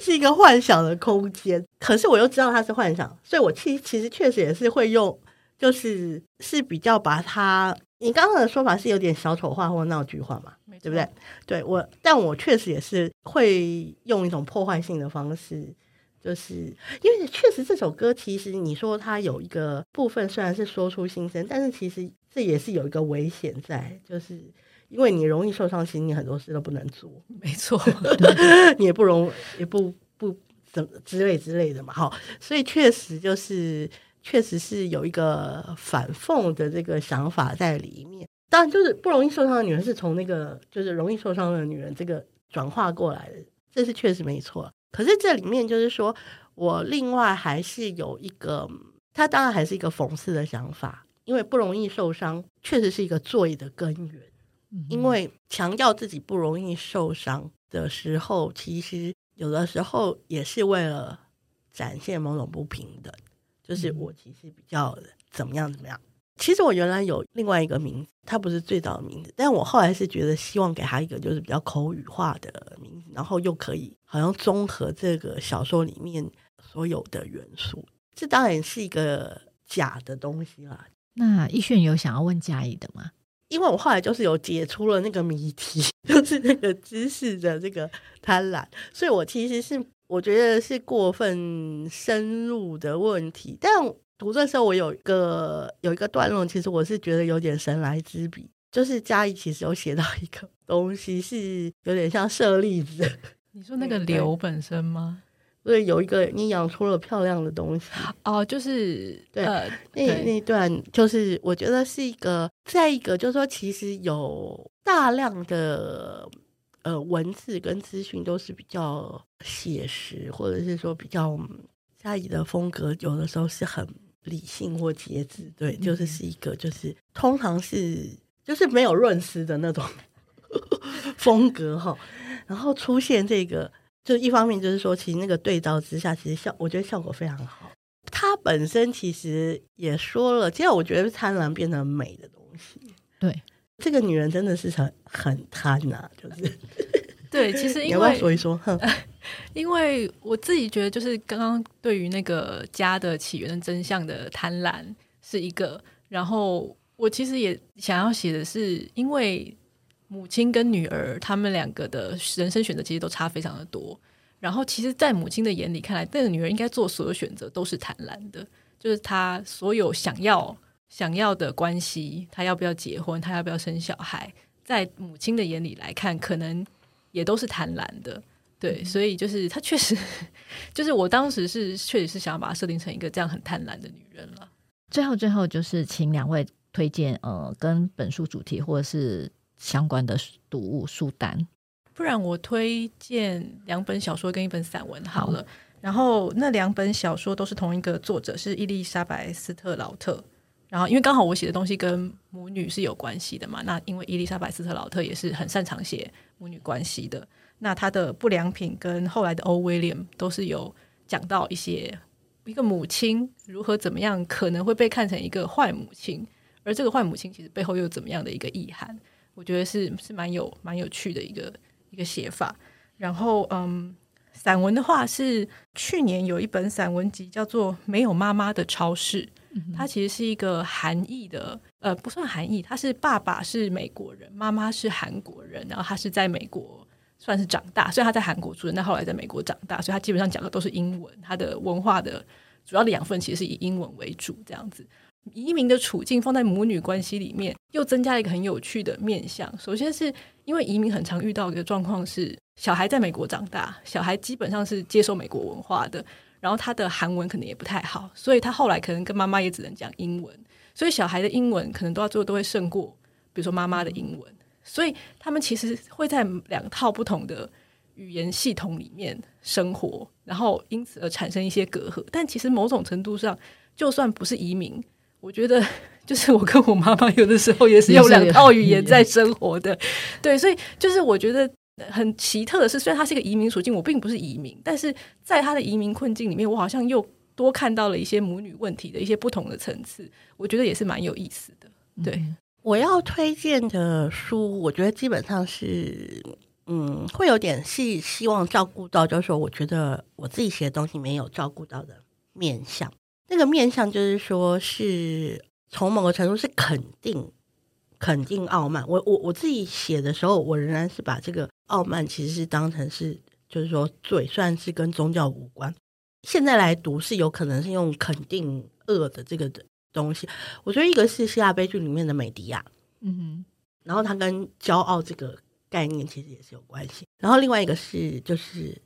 是一个幻想的空间，可是我又知道它是幻想，所以我其其实确实也是会用。就是是比较把它，你刚刚的说法是有点小丑化或闹剧化嘛，对不对？对我，但我确实也是会用一种破坏性的方式，就是因为确实这首歌其实你说它有一个部分虽然是说出心声，但是其实这也是有一个危险在，就是因为你容易受伤，其实你很多事都不能做，没错，你也不容也不不怎么之类之类的嘛，好，所以确实就是。确实是有一个反讽的这个想法在里面，当然就是不容易受伤的女人是从那个就是容易受伤的女人这个转化过来的，这是确实没错。可是这里面就是说我另外还是有一个，他当然还是一个讽刺的想法，因为不容易受伤确实是一个罪的根源，因为强调自己不容易受伤的时候，其实有的时候也是为了展现某种不平等。就是我其实比较怎么样怎么样，其实我原来有另外一个名字，它不是最早的名字，但我后来是觉得希望给他一个就是比较口语化的名字，然后又可以好像综合这个小说里面所有的元素。这当然是一个假的东西啦。那一炫有想要问佳仪的吗？因为我后来就是有解出了那个谜题，就是那个知识的这个贪婪，所以我其实是我觉得是过分深入的问题。但读的时候，我有一个有一个段落，其实我是觉得有点神来之笔，就是佳怡其实有写到一个东西，是有点像舍利子。你说那个瘤本身吗？对，有一个你养出了漂亮的东西哦，就是对，呃、那对那段就是我觉得是一个，再一个就是说，其实有大量的呃文字跟资讯都是比较写实，或者是说比较佳仪的风格，有的时候是很理性或节制，对，就是是一个就是通常是就是没有润湿的那种 风格哈，然后出现这个。就一方面就是说，其实那个对照之下，其实效我觉得效果非常好。他本身其实也说了，其实我觉得贪婪变成美的东西。对，这个女人真的是很很贪呐、啊，就是。对，其实因为你要不要说一说，因为我自己觉得，就是刚刚对于那个家的起源的真相的贪婪是一个，然后我其实也想要写的是，因为。母亲跟女儿，他们两个的人生选择其实都差非常的多。然后，其实，在母亲的眼里看来，那个女儿应该做所有选择都是贪婪的，就是她所有想要想要的关系，她要不要结婚，她要不要生小孩，在母亲的眼里来看，可能也都是贪婪的。对，所以就是她确实，就是我当时是确实是想要把她设定成一个这样很贪婪的女人了。最后，最后就是请两位推荐呃，跟本书主题或者是。相关的读物书单，不然我推荐两本小说跟一本散文好了。好，然后那两本小说都是同一个作者，是伊丽莎白·斯特劳特。然后因为刚好我写的东西跟母女是有关系的嘛，那因为伊丽莎白·斯特劳特也是很擅长写母女关系的。那他的《不良品》跟后来的《欧威廉》都是有讲到一些一个母亲如何怎么样可能会被看成一个坏母亲，而这个坏母亲其实背后又怎么样的一个意涵。我觉得是是蛮有蛮有趣的一个一个写法。然后，嗯，散文的话是去年有一本散文集叫做《没有妈妈的超市》，它其实是一个韩裔的，呃，不算韩裔，他是爸爸是美国人，妈妈是韩国人，然后他是在美国算是长大，虽然他在韩国出生，但后来在美国长大，所以他基本上讲的都是英文，他的文化的主要的养分其实是以英文为主，这样子。移民的处境放在母女关系里面，又增加了一个很有趣的面向。首先是因为移民很常遇到一个状况是，小孩在美国长大，小孩基本上是接受美国文化的，然后他的韩文可能也不太好，所以他后来可能跟妈妈也只能讲英文，所以小孩的英文可能到最后都会胜过，比如说妈妈的英文，所以他们其实会在两套不同的语言系统里面生活，然后因此而产生一些隔阂。但其实某种程度上，就算不是移民。我觉得，就是我跟我妈妈有的时候也是用两套语言在生活的，对，所以就是我觉得很奇特的是，虽然他是一个移民处境，我并不是移民，但是在他的移民困境里面，我好像又多看到了一些母女问题的一些不同的层次，我觉得也是蛮有意思的。对，我要推荐的书，我觉得基本上是，嗯，会有点是希望照顾到，就是说，我觉得我自己写的东西没有照顾到的面相。那个面相就是说，是从某个程度是肯定、肯定傲慢。我我我自己写的时候，我仍然是把这个傲慢其实是当成是，就是说罪，虽然是跟宗教无关。现在来读是有可能是用肯定恶的这个的东西。我觉得一个是希腊悲剧里面的美迪亚，嗯哼，然后它跟骄傲这个概念其实也是有关系。然后另外一个是，就是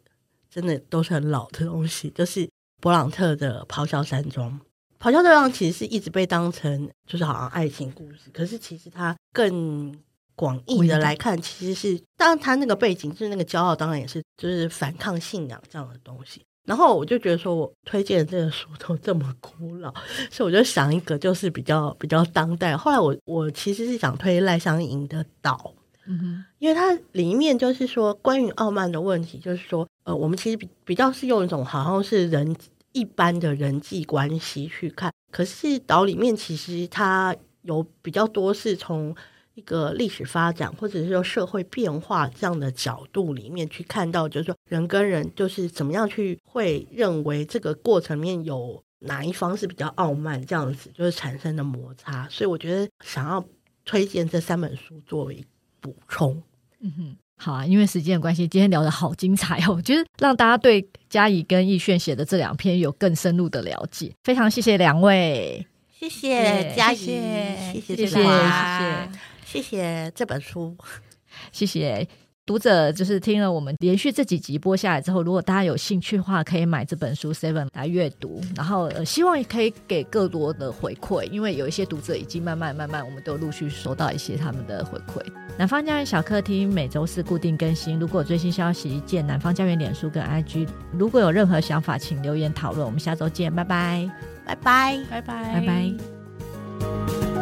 真的都是很老的东西，就是。勃朗特的《咆哮山庄》，《咆哮山庄》其实是一直被当成就是好像爱情故事，可是其实它更广义的来看，其实是当然它那个背景就是那个骄傲，当然也是就是反抗信仰这样的东西。然后我就觉得说，我推荐的这个书都这么古老，所以我就想一个就是比较比较当代。后来我我其实是想推赖香吟的《岛》，嗯哼，因为它里面就是说关于傲慢的问题，就是说呃，我们其实比比较是用一种好像是人。一般的人际关系去看。可是岛里面其实它有比较多是从一个历史发展，或者是说社会变化这样的角度里面去看到，就是说人跟人就是怎么样去会认为这个过程里面有哪一方是比较傲慢，这样子就是产生的摩擦。所以我觉得想要推荐这三本书作为补充。嗯哼。好啊，因为时间的关系，今天聊得好精彩哦！我觉得让大家对嘉怡跟奕炫写的这两篇有更深入的了解。非常谢谢两位，谢谢嘉怡，谢谢谢谢谢谢这本书，谢谢。读者就是听了我们连续这几集播下来之后，如果大家有兴趣的话，可以买这本书 Seven 来阅读。然后呃，希望也可以给更多的回馈，因为有一些读者已经慢慢慢慢，我们都陆续收到一些他们的回馈。南方家园小客厅每周四固定更新，如果有最新消息，见南方家园脸书跟 IG。如果有任何想法，请留言讨论。我们下周见，拜拜，拜拜，拜拜，拜拜。